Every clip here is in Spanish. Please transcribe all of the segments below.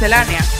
Miscelánea.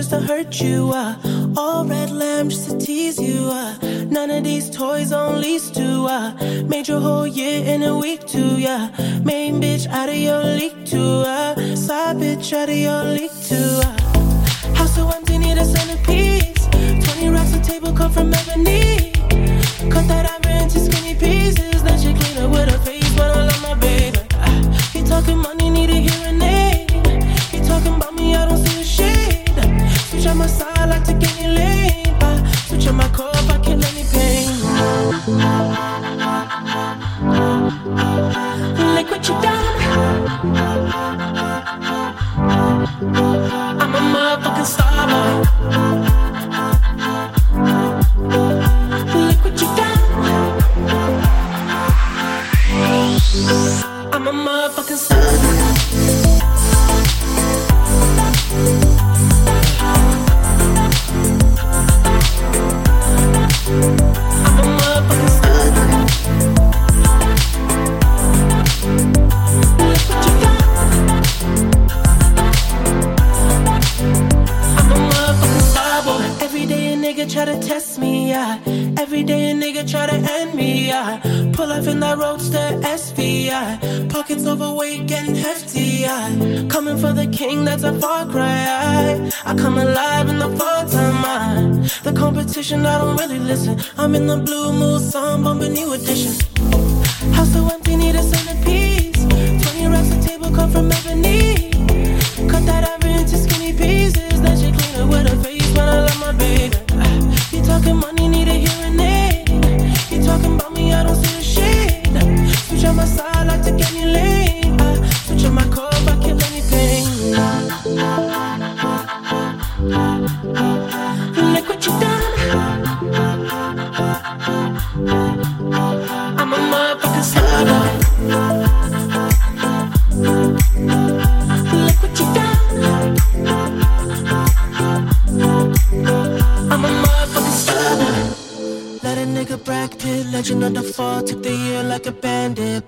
Just to hurt you. Uh. All red lamb just to tease you. Uh. None of these toys on lease to. Uh. Made your whole year in a week too. Yeah. Main bitch out of your league too. Uh. Side bitch out of your league too. Uh. House so empty, need a centerpiece. 20 racks a table come from ebony.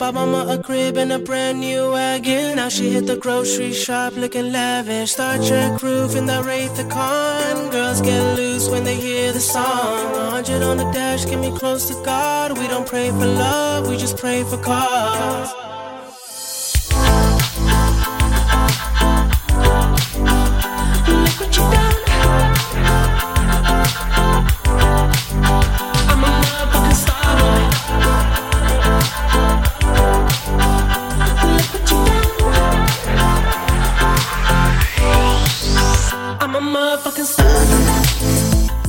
Bought mama a crib and a brand new wagon. Now she hit the grocery shop looking lavish. Star Trek roof in the Wraith the Con. Girls get loose when they hear the song. A hundred on the dash, get me close to God. We don't pray for love, we just pray for cause.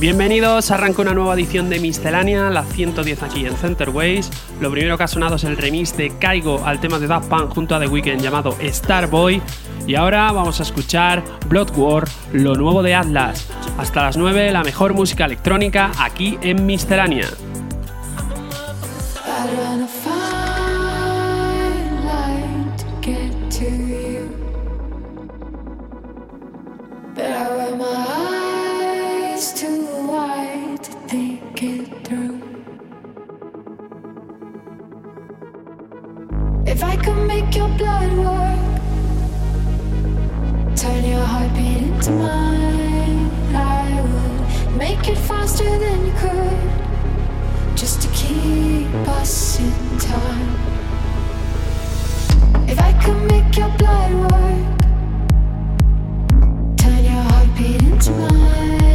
Bienvenidos, arranca una nueva edición de Miscelánea, la 110 aquí en Centerways. Lo primero que ha sonado es el remix de Caigo al tema de Daft Punk junto a The Weeknd llamado Starboy. Y ahora vamos a escuchar Blood War, lo nuevo de Atlas. Hasta las 9, la mejor música electrónica aquí en Miscelánea. If I could make your blood work, turn your heartbeat into mine, I would make it faster than you could, just to keep us in time. If I could make your blood work, turn your heartbeat into mine.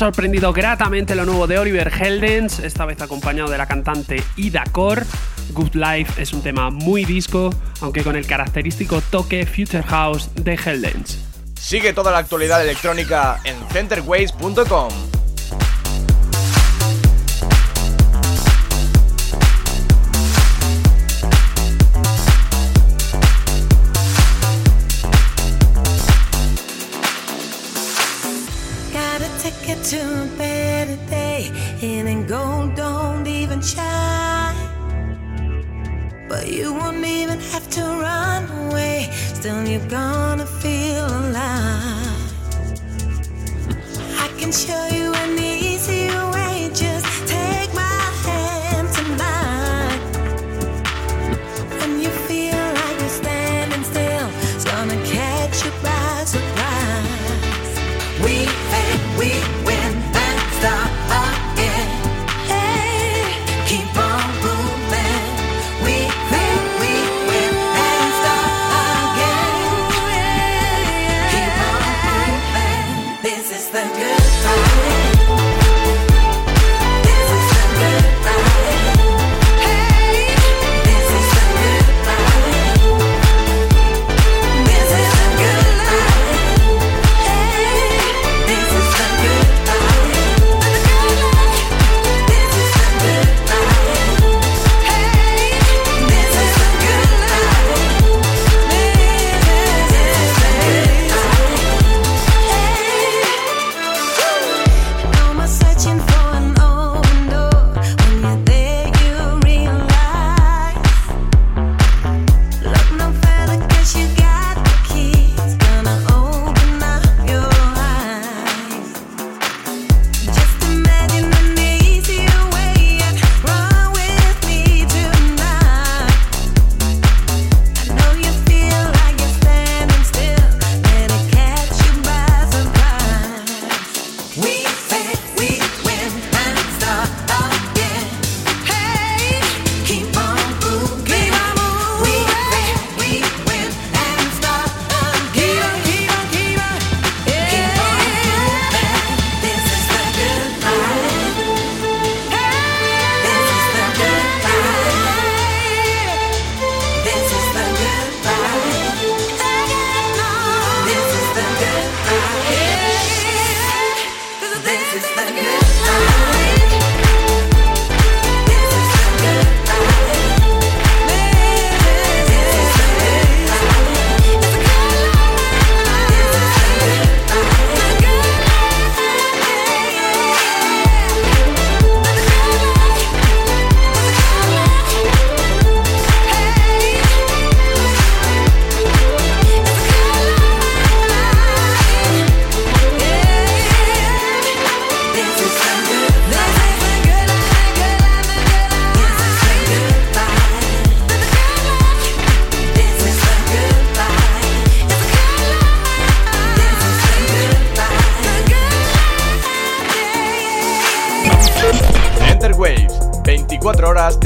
sorprendido gratamente lo nuevo de Oliver Heldens, esta vez acompañado de la cantante Ida Kor. Good Life es un tema muy disco, aunque con el característico toque Future House de Heldens. Sigue toda la actualidad electrónica en centerways.com.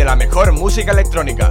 la mejor música electrónica.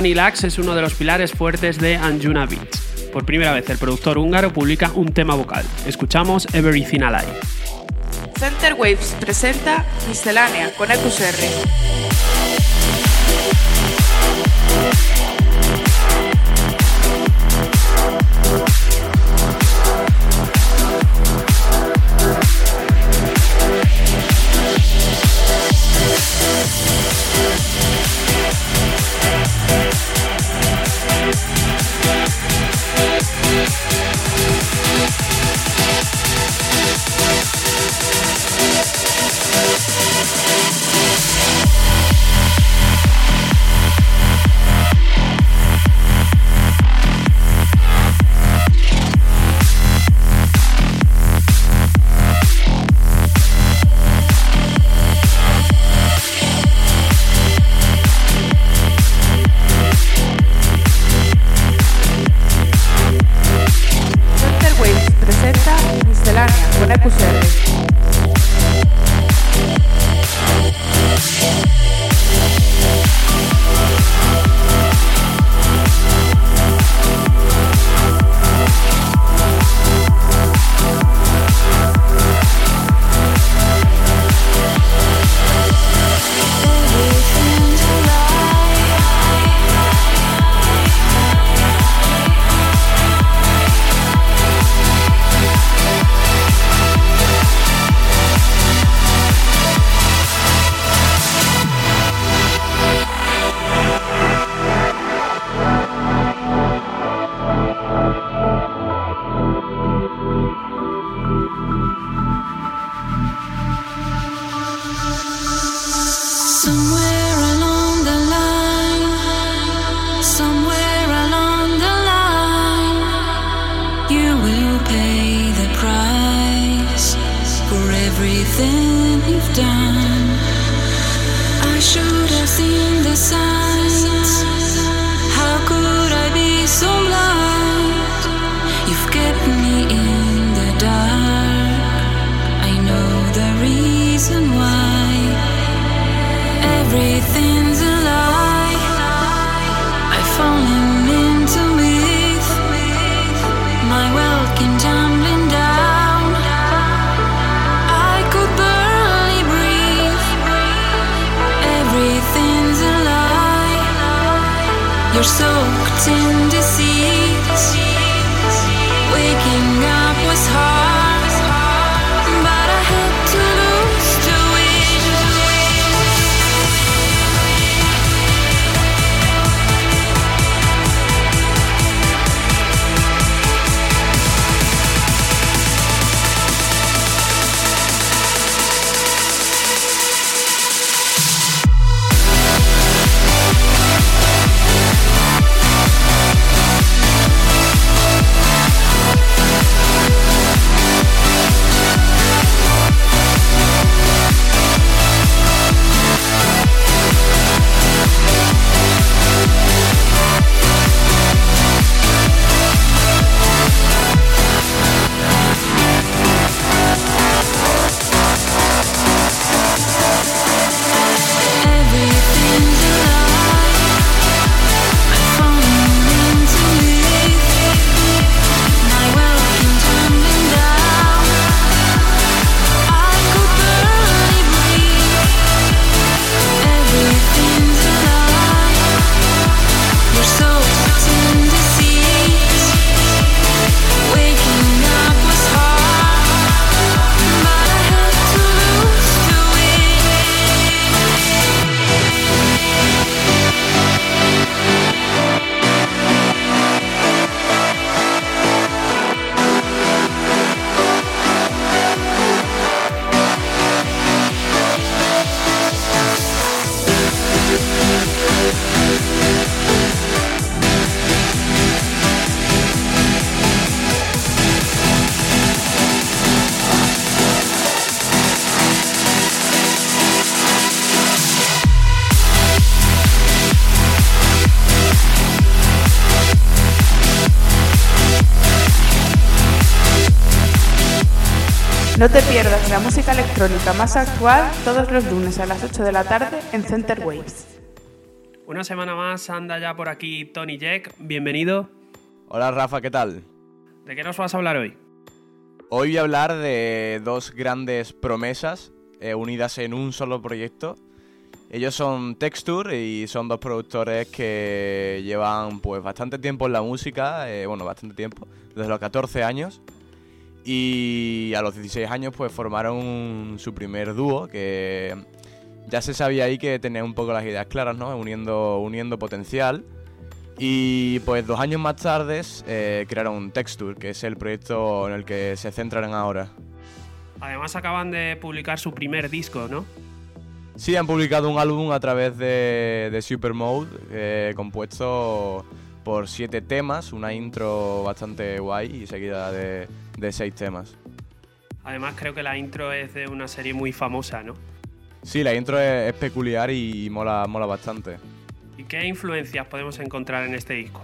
Danny Lax es uno de los pilares fuertes de Anjuna Beats. Por primera vez, el productor húngaro publica un tema vocal. Escuchamos Everything Alive. Center Waves presenta Miscelánea con EQSR. No te pierdas la música electrónica más actual todos los lunes a las 8 de la tarde en Center Waves. Una semana más anda ya por aquí Tony Jack, bienvenido. Hola Rafa, ¿qué tal? ¿De qué nos vas a hablar hoy? Hoy voy a hablar de dos grandes promesas eh, unidas en un solo proyecto. Ellos son Texture y son dos productores que llevan pues bastante tiempo en la música, eh, bueno, bastante tiempo, desde los 14 años, y a los 16 años pues formaron su primer dúo que ya se sabía ahí que tenía un poco las ideas claras, ¿no? Uniendo, uniendo potencial. Y pues dos años más tarde eh, crearon Texture, que es el proyecto en el que se centran ahora. Además acaban de publicar su primer disco, ¿no? Sí, han publicado un álbum a través de, de Supermode, eh, compuesto por siete temas, una intro bastante guay y seguida de, de seis temas. Además creo que la intro es de una serie muy famosa, ¿no? Sí, la intro es, es peculiar y mola, mola bastante. ¿Y qué influencias podemos encontrar en este disco?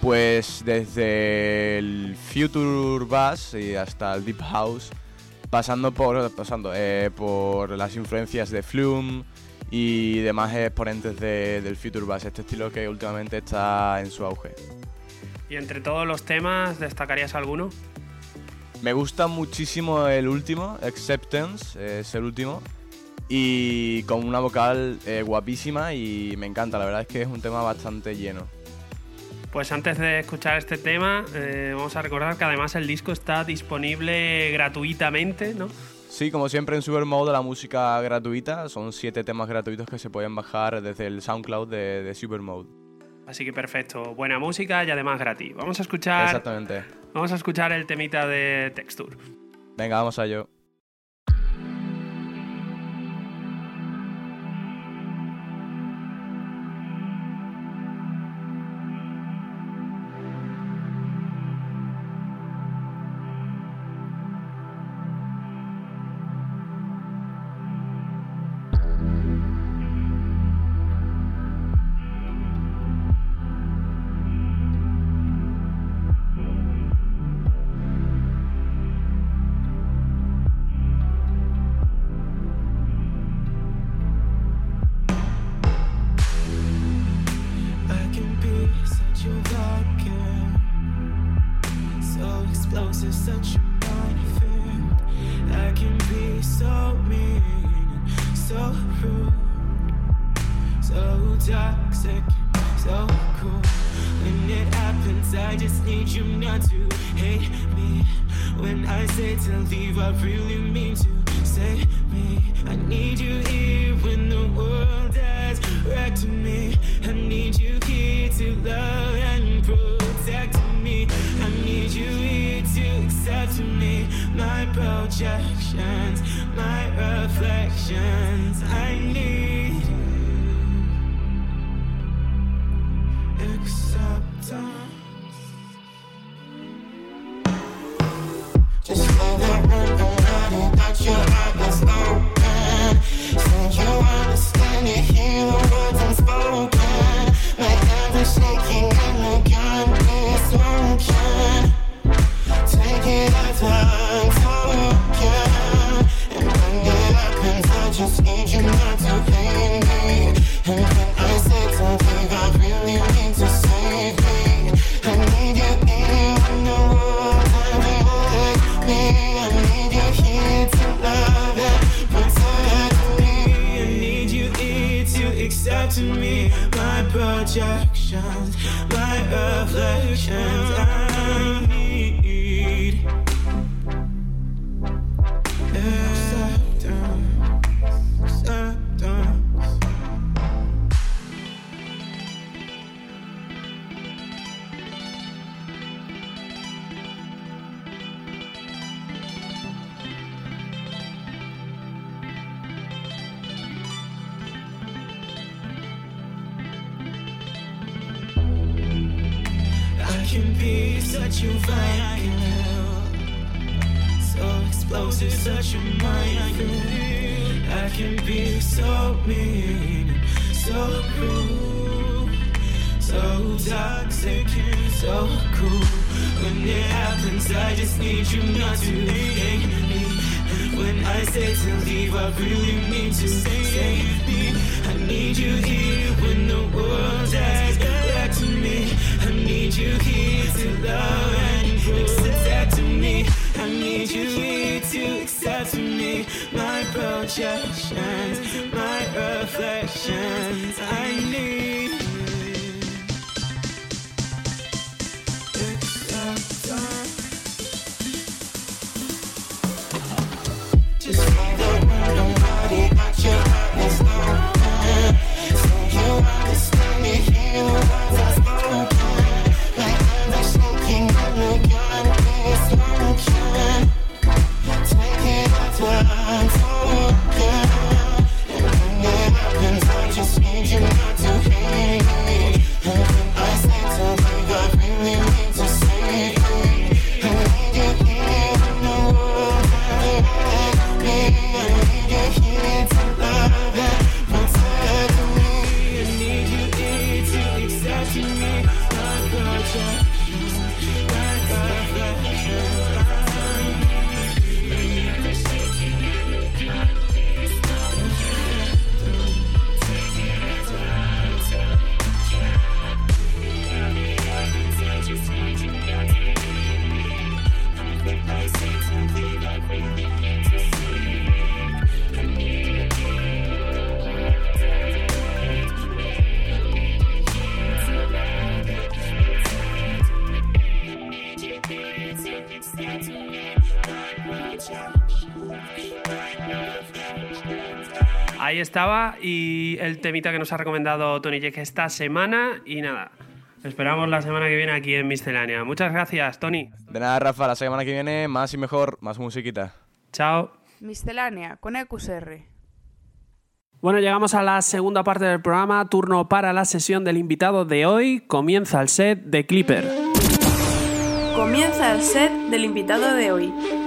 Pues desde el Future Bass y hasta el Deep House, pasando por, pasando, eh, por las influencias de Flume y demás exponentes de- del Future Bass, este estilo que últimamente está en su auge. Y entre todos los temas, ¿destacarías alguno? Me gusta muchísimo el último, Acceptance, es el último, y con una vocal eh, guapísima y me encanta, la verdad es que es un tema bastante lleno. Pues antes de escuchar este tema, eh, vamos a recordar que además el disco está disponible gratuitamente, ¿no? Sí, como siempre en Supermode la música gratuita, son siete temas gratuitos que se pueden bajar desde el SoundCloud de, de Supermode. Así que perfecto, buena música y además gratis. Vamos a escuchar, Exactamente. vamos a escuchar el temita de Texture. Venga, vamos a ello. Yeah. Projections, my reflections. I need estaba y el temita que nos ha recomendado Tony Jack esta semana y nada. Esperamos la semana que viene aquí en Miscelánea. Muchas gracias, Tony. De nada, Rafa, la semana que viene más y mejor, más musiquita. Chao. Miscelánea con EQSR. Bueno, llegamos a la segunda parte del programa, turno para la sesión del invitado de hoy. Comienza el set de Clipper. Comienza el set del invitado de hoy.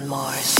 On Mars.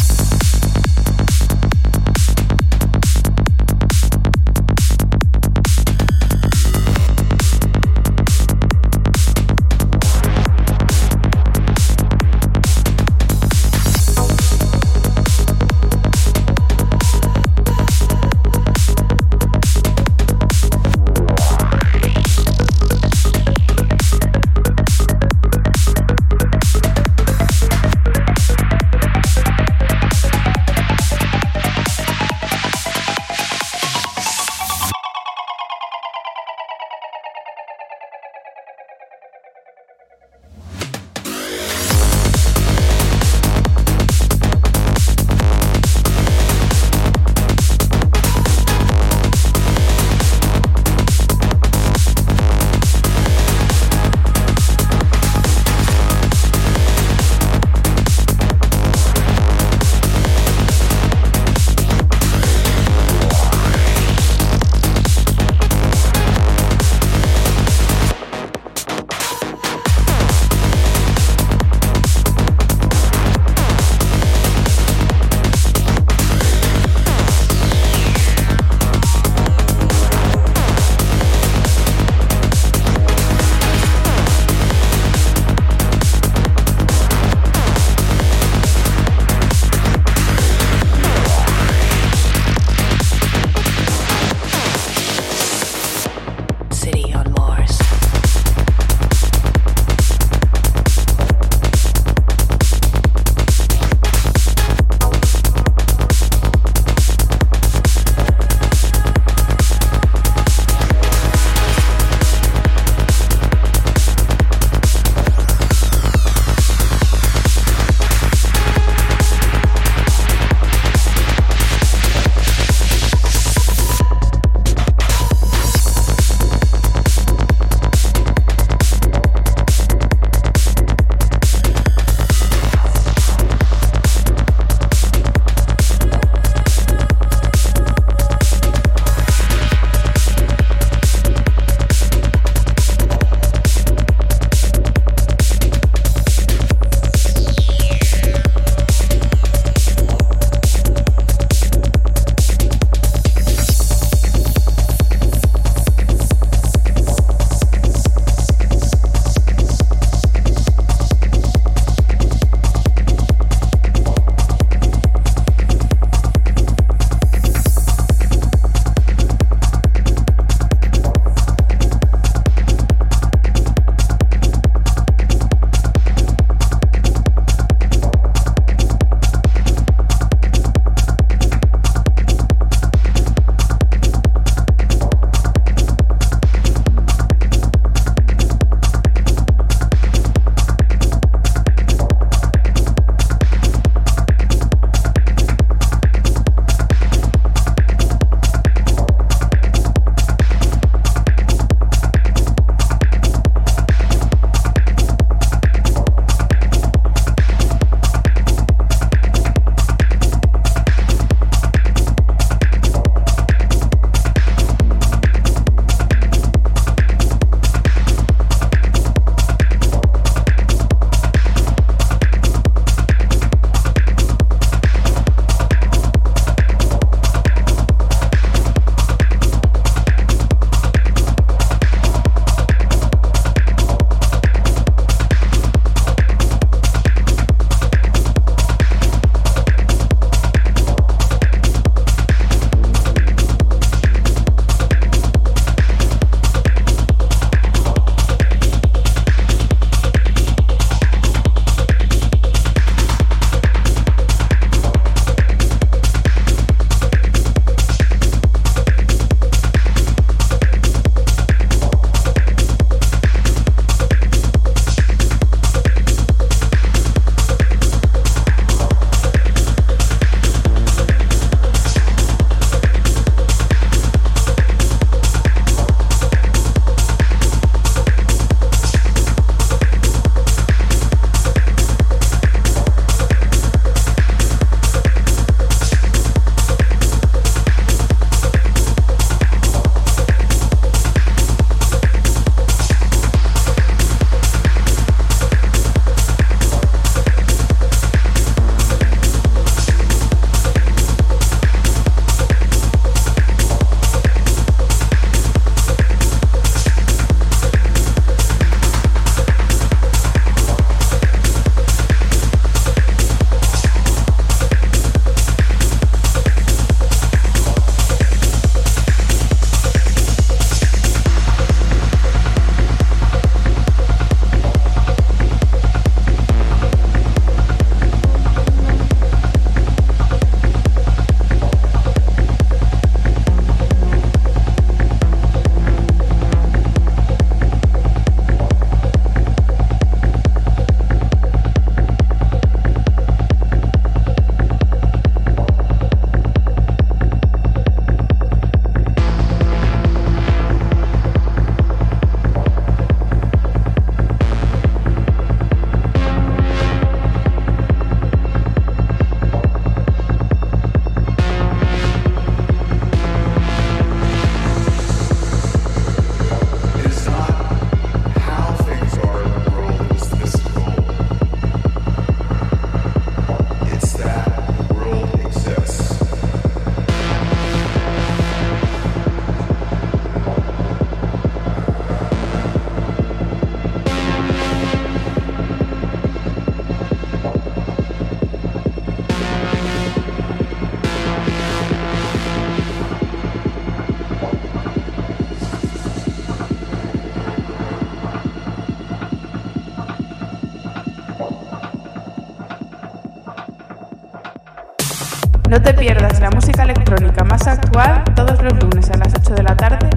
No te pierdas la música electrónica más actual todos los lunes a las 8 de la tarde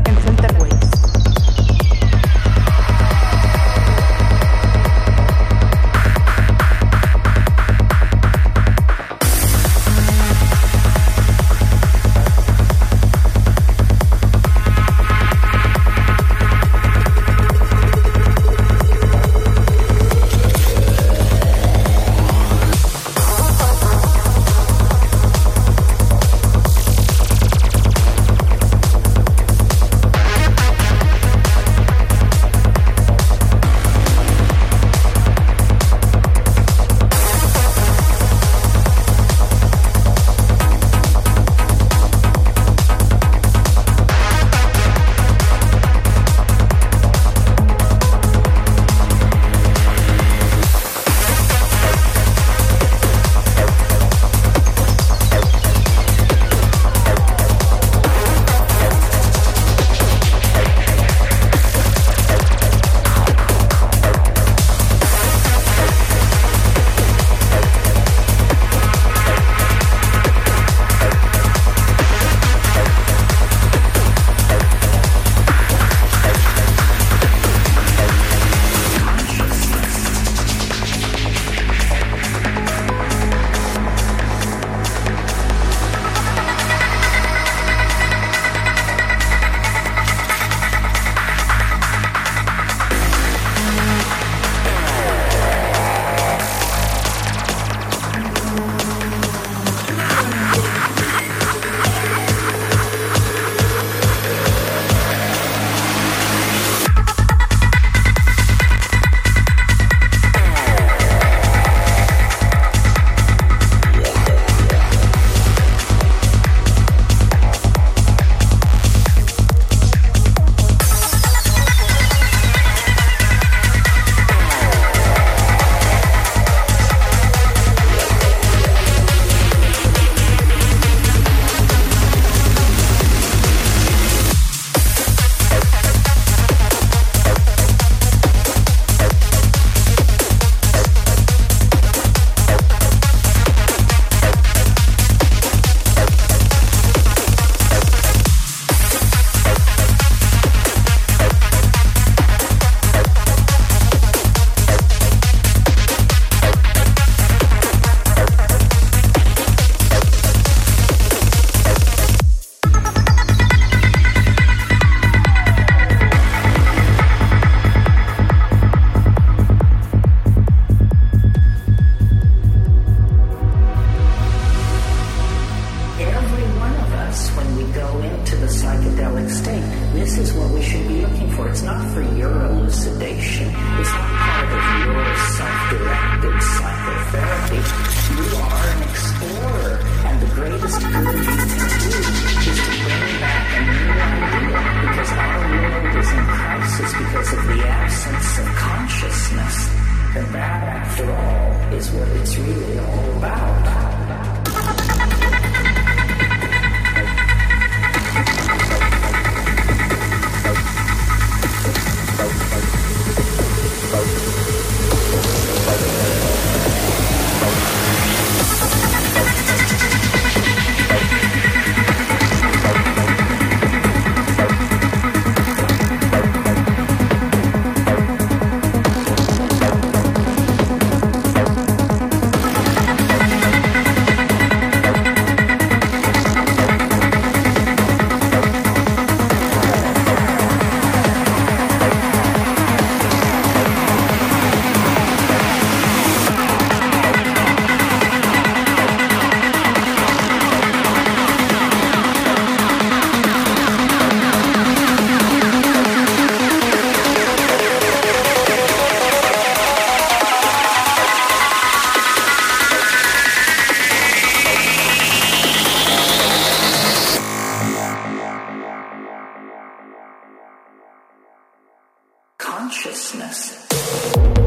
you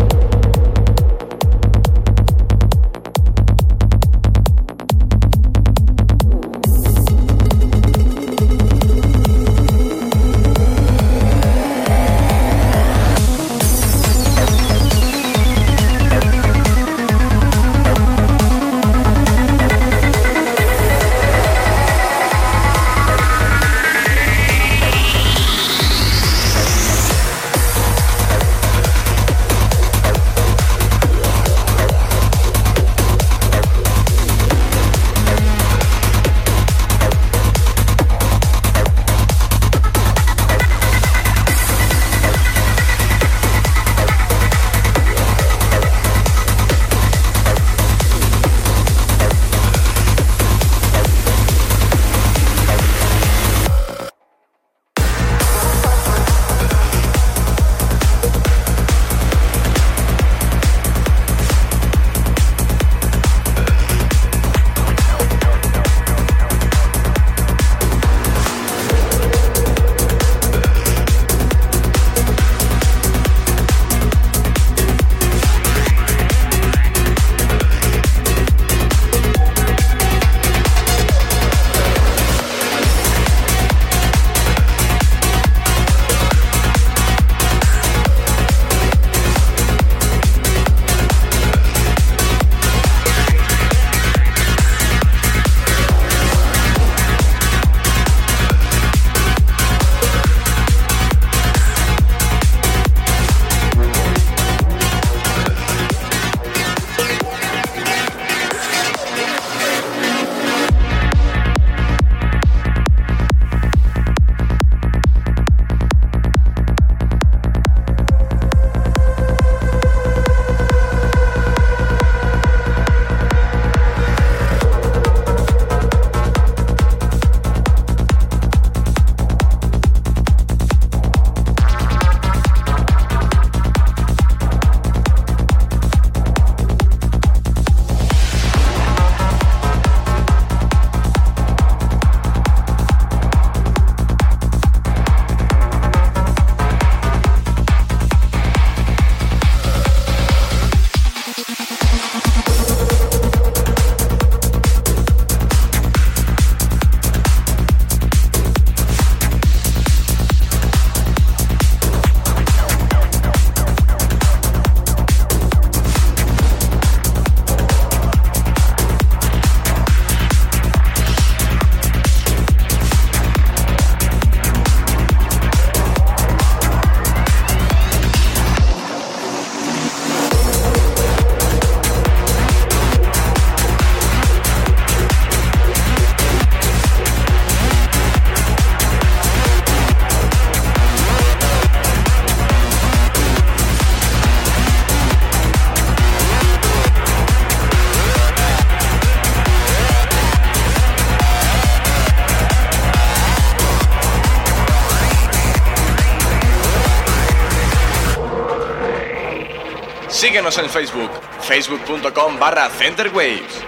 Síguenos en Facebook, facebook.com barra centerwaves.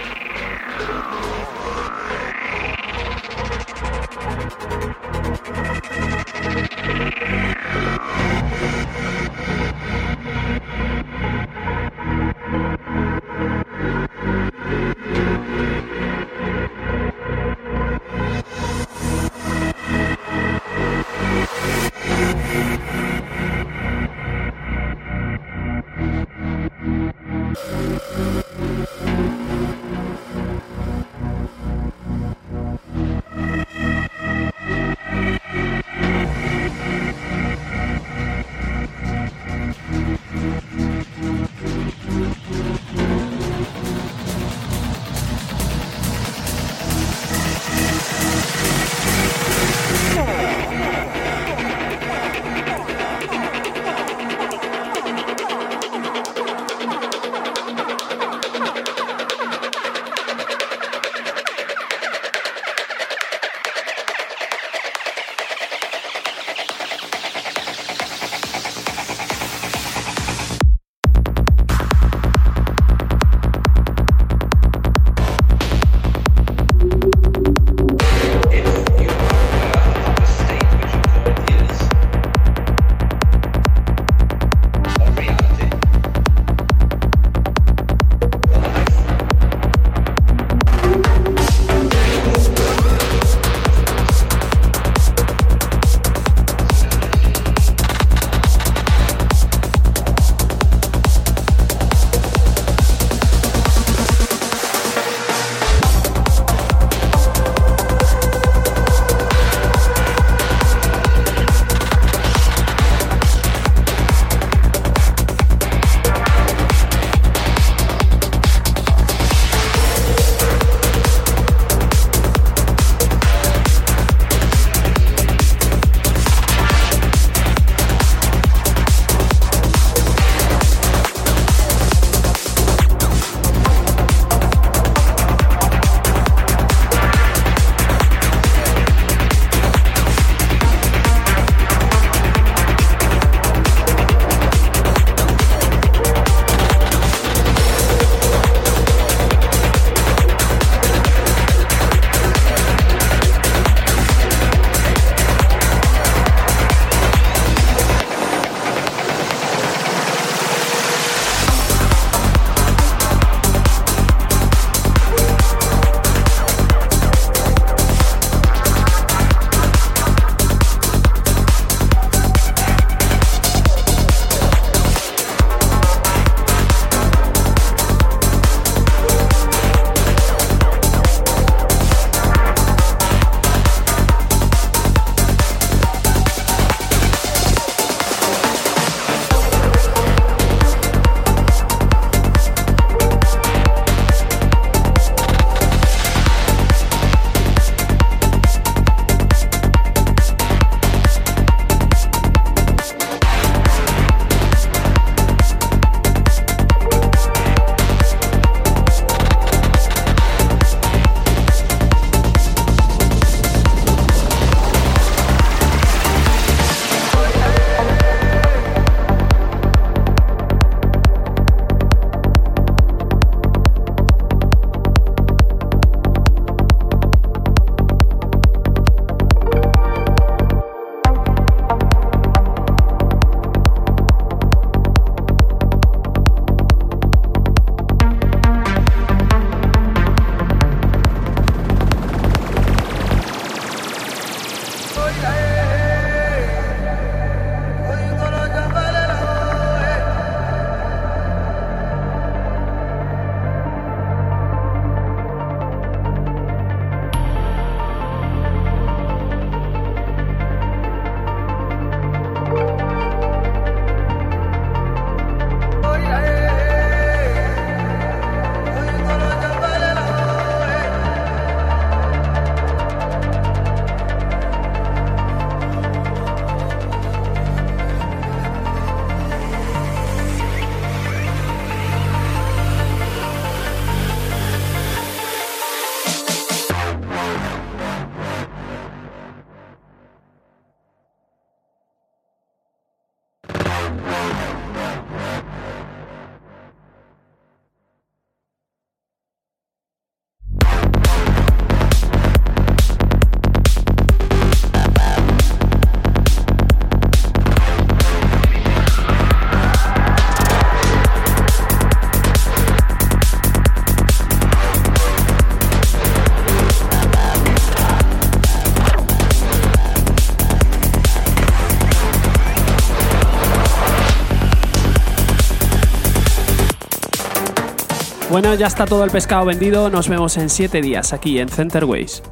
Ya está todo el pescado vendido. Nos vemos en 7 días aquí en Centerways.